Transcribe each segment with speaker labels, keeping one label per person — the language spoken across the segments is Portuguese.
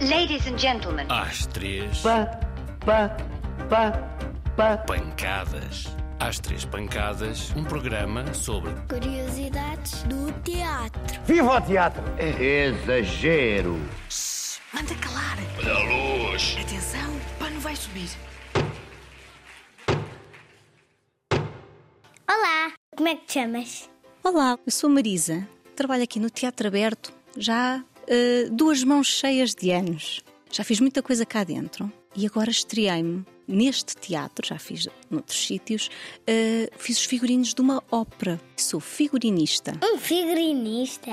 Speaker 1: Ladies and gentlemen.
Speaker 2: Às três,
Speaker 3: Pa, pa, pa, pa.
Speaker 2: pancadas. Às três pancadas, um programa sobre
Speaker 4: Curiosidades do teatro.
Speaker 3: Viva o teatro!
Speaker 5: Exagero.
Speaker 6: Manda calar.
Speaker 2: Olha a luz.
Speaker 6: Atenção, o pano vai subir.
Speaker 4: Olá, como é que te chamas?
Speaker 7: Olá, eu sou Marisa, trabalho aqui no Teatro Aberto já eh, duas mãos cheias de anos. Já fiz muita coisa cá dentro e agora estreiei-me neste teatro, já fiz noutros sítios, eh, fiz os figurinos de uma ópera. Sou figurinista.
Speaker 4: Um figurinista.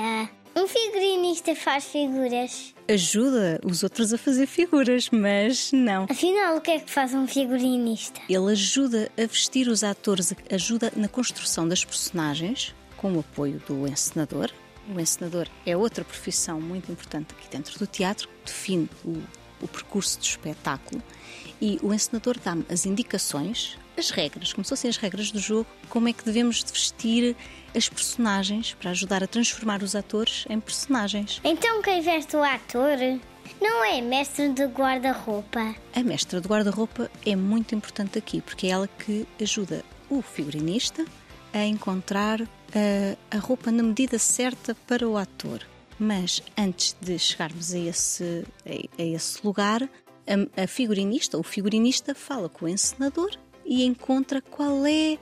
Speaker 4: Um figurinista faz figuras.
Speaker 7: Ajuda os outros a fazer figuras, mas não.
Speaker 4: Afinal, o que é que faz um figurinista?
Speaker 7: Ele ajuda a vestir os atores, ajuda na construção das personagens, com o apoio do encenador. O encenador é outra profissão muito importante aqui dentro do teatro, que define o, o percurso do espetáculo. E o encenador dá-me as indicações, as regras, como se fossem as regras do jogo, como é que devemos de vestir as personagens para ajudar a transformar os atores em personagens.
Speaker 4: Então, quem veste o ator não é mestre de guarda-roupa.
Speaker 7: A mestra de guarda-roupa é muito importante aqui, porque é ela que ajuda o figurinista a encontrar a roupa na medida certa para o ator. Mas antes de chegarmos a esse, a, esse lugar, a, a figurinista, o figurinista fala com o encenador e encontra qual é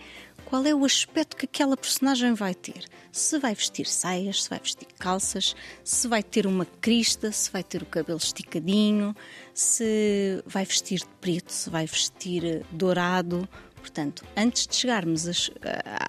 Speaker 7: qual é o aspecto que aquela personagem vai ter. Se vai vestir saias, se vai vestir calças, se vai ter uma crista, se vai ter o cabelo esticadinho, se vai vestir de preto, se vai vestir eh, dourado. Portanto, antes de chegarmos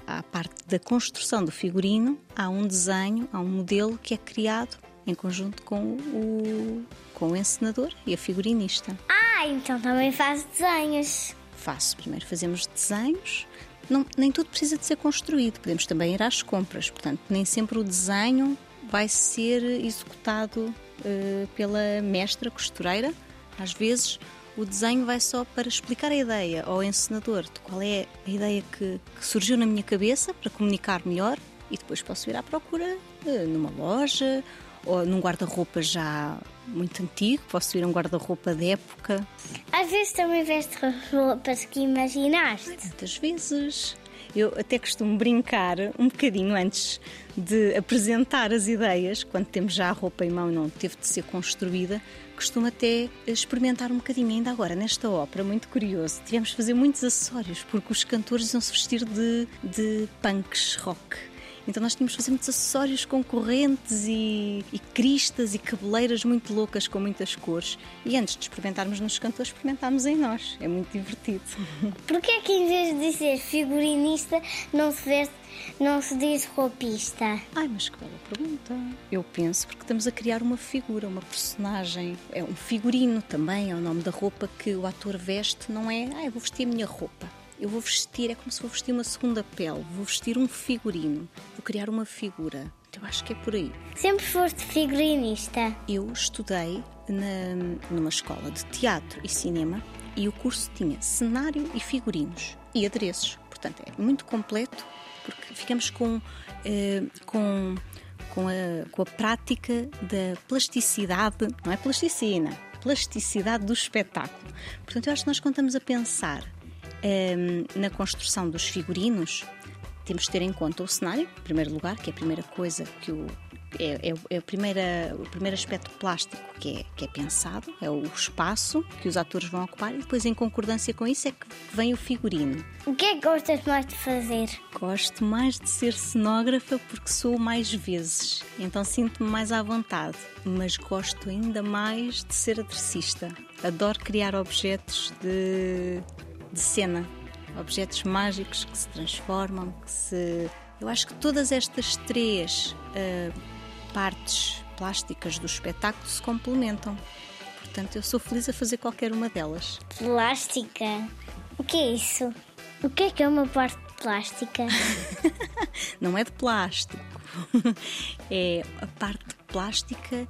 Speaker 7: à, à parte da construção do figurino, há um desenho, há um modelo que é criado em conjunto com o, com o encenador e a figurinista.
Speaker 4: Ah, então também faz desenhos.
Speaker 7: Faço. Primeiro fazemos desenhos. Não, nem tudo precisa de ser construído. Podemos também ir às compras. Portanto, nem sempre o desenho vai ser executado eh, pela mestra costureira. Às vezes, o desenho vai só para explicar a ideia ao encenador de qual é a ideia que, que surgiu na minha cabeça para comunicar melhor e depois posso ir à procura eh, numa loja ou num guarda-roupa já muito antigo. Posso ir a um guarda-roupa de época.
Speaker 4: Às vezes também veste roupas que imaginaste.
Speaker 7: Muitas vezes. Eu até costumo brincar um bocadinho antes de apresentar as ideias, quando temos já a roupa em mão e não teve de ser construída, costumo até experimentar um bocadinho. Ainda agora, nesta ópera, muito curioso, tivemos de fazer muitos acessórios, porque os cantores iam se vestir de, de punks rock. Então nós tínhamos de fazer muitos acessórios com correntes e, e cristas e cabeleiras muito loucas com muitas cores. E antes de experimentarmos nos cantores, experimentámos em nós. É muito divertido.
Speaker 4: Porquê é que em vez de dizer figurinista não se veste, não se diz roupista?
Speaker 7: Ai, mas que bela pergunta. Eu penso porque estamos a criar uma figura, uma personagem. É um figurino também, é o nome da roupa que o ator veste, não é? Ah, eu vou vestir a minha roupa. Eu vou vestir, é como se vou vestir uma segunda pele, vou vestir um figurino, vou criar uma figura. Eu acho que é por aí.
Speaker 4: Sempre foste figurinista.
Speaker 7: Eu estudei na- numa escola de teatro e cinema e o curso tinha cenário e figurinos e adereços. Portanto, é muito completo porque ficamos com, eh, com, com, a, com a prática da plasticidade, não é plasticina, plasticidade do espetáculo. Portanto, eu acho que nós estamos a pensar eh, na construção dos figurinos, temos de ter em conta o cenário, em primeiro lugar, que é a primeira coisa que o. É, é, é a primeira, o primeiro aspecto plástico que é, que é pensado, é o espaço que os atores vão ocupar, e depois, em concordância com isso, é que vem o figurino.
Speaker 4: O que é que gostas mais de fazer?
Speaker 7: Gosto mais de ser cenógrafa porque sou mais vezes, então sinto-me mais à vontade, mas gosto ainda mais de ser aderecista. Adoro criar objetos de, de cena, objetos mágicos que se transformam, que se. Eu acho que todas estas três ah, partes plásticas do espetáculo se complementam. Portanto, eu sou feliz a fazer qualquer uma delas.
Speaker 4: Plástica. O que é isso? O que é que é uma parte plástica?
Speaker 7: não é de plástico. É a parte plástica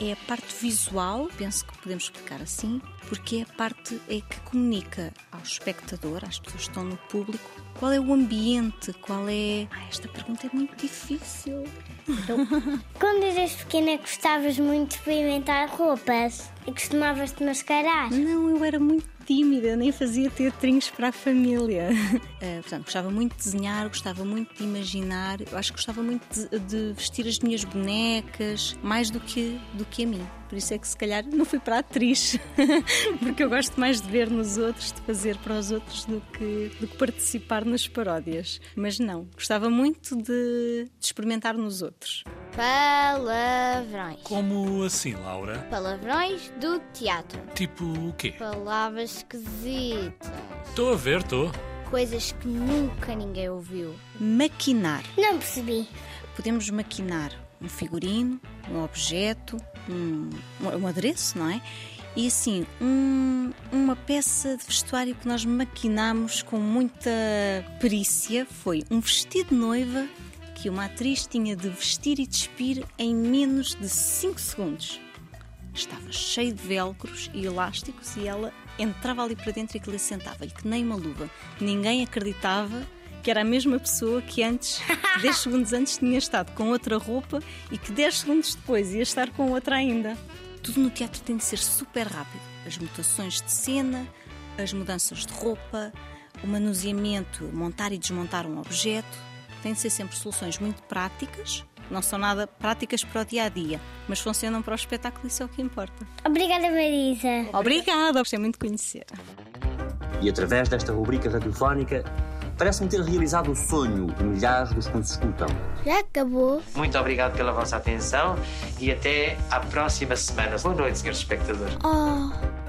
Speaker 7: é a parte visual, penso que podemos explicar assim, porque é a parte é que comunica ao espectador, às pessoas que estão no público, qual é o ambiente, qual é. Ah, esta pergunta é muito difícil.
Speaker 4: Quando eras pequena gostavas muito de experimentar roupas e costumavas te mascarar.
Speaker 7: Não, eu era muito tímida, nem fazia teatrinhos para a família. Uh, portanto, gostava muito de desenhar, gostava muito de imaginar, eu acho que gostava muito de, de, vestir as minhas bonecas, mais do que, do que a mim. Por isso é que se calhar não fui para a atriz, porque eu gosto mais de ver nos outros, de fazer para os outros do que, do que participar nas paródias. Mas não, gostava muito de, de experimentar nos outros.
Speaker 1: Palavrões.
Speaker 2: Como assim, Laura?
Speaker 1: Palavrões do teatro.
Speaker 2: Tipo o quê?
Speaker 1: Palavras esquisitas.
Speaker 2: Estou a ver, estou.
Speaker 1: Coisas que nunca ninguém ouviu.
Speaker 7: Maquinar.
Speaker 4: Não percebi.
Speaker 7: Podemos maquinar um figurino, um objeto, um, um adereço, não é? E assim, um, uma peça de vestuário que nós maquinamos com muita perícia foi um vestido de noiva que uma atriz tinha de vestir e despir em menos de 5 segundos. Estava cheio de velcros e elásticos e ela entrava ali para dentro e aquilo sentava-lhe que nem uma luva. Ninguém acreditava que era a mesma pessoa que antes, 10 segundos antes, tinha estado com outra roupa e que 10 segundos depois ia estar com outra ainda. Tudo no teatro tem de ser super rápido. As mutações de cena, as mudanças de roupa, o manuseamento, montar e desmontar um objeto, têm de ser sempre soluções muito práticas, não são nada práticas para o dia a dia, mas funcionam para o espetáculo e isso é o que importa.
Speaker 4: Obrigada, Marisa.
Speaker 7: Obrigada, gostei muito de conhecer.
Speaker 8: E através desta rubrica radiofónica, parece-me ter realizado o sonho de milhares dos que nos escutam.
Speaker 4: Já acabou?
Speaker 9: Muito obrigado pela vossa atenção e até à próxima semana. Boa noite, senhores espectadores.
Speaker 4: Oh.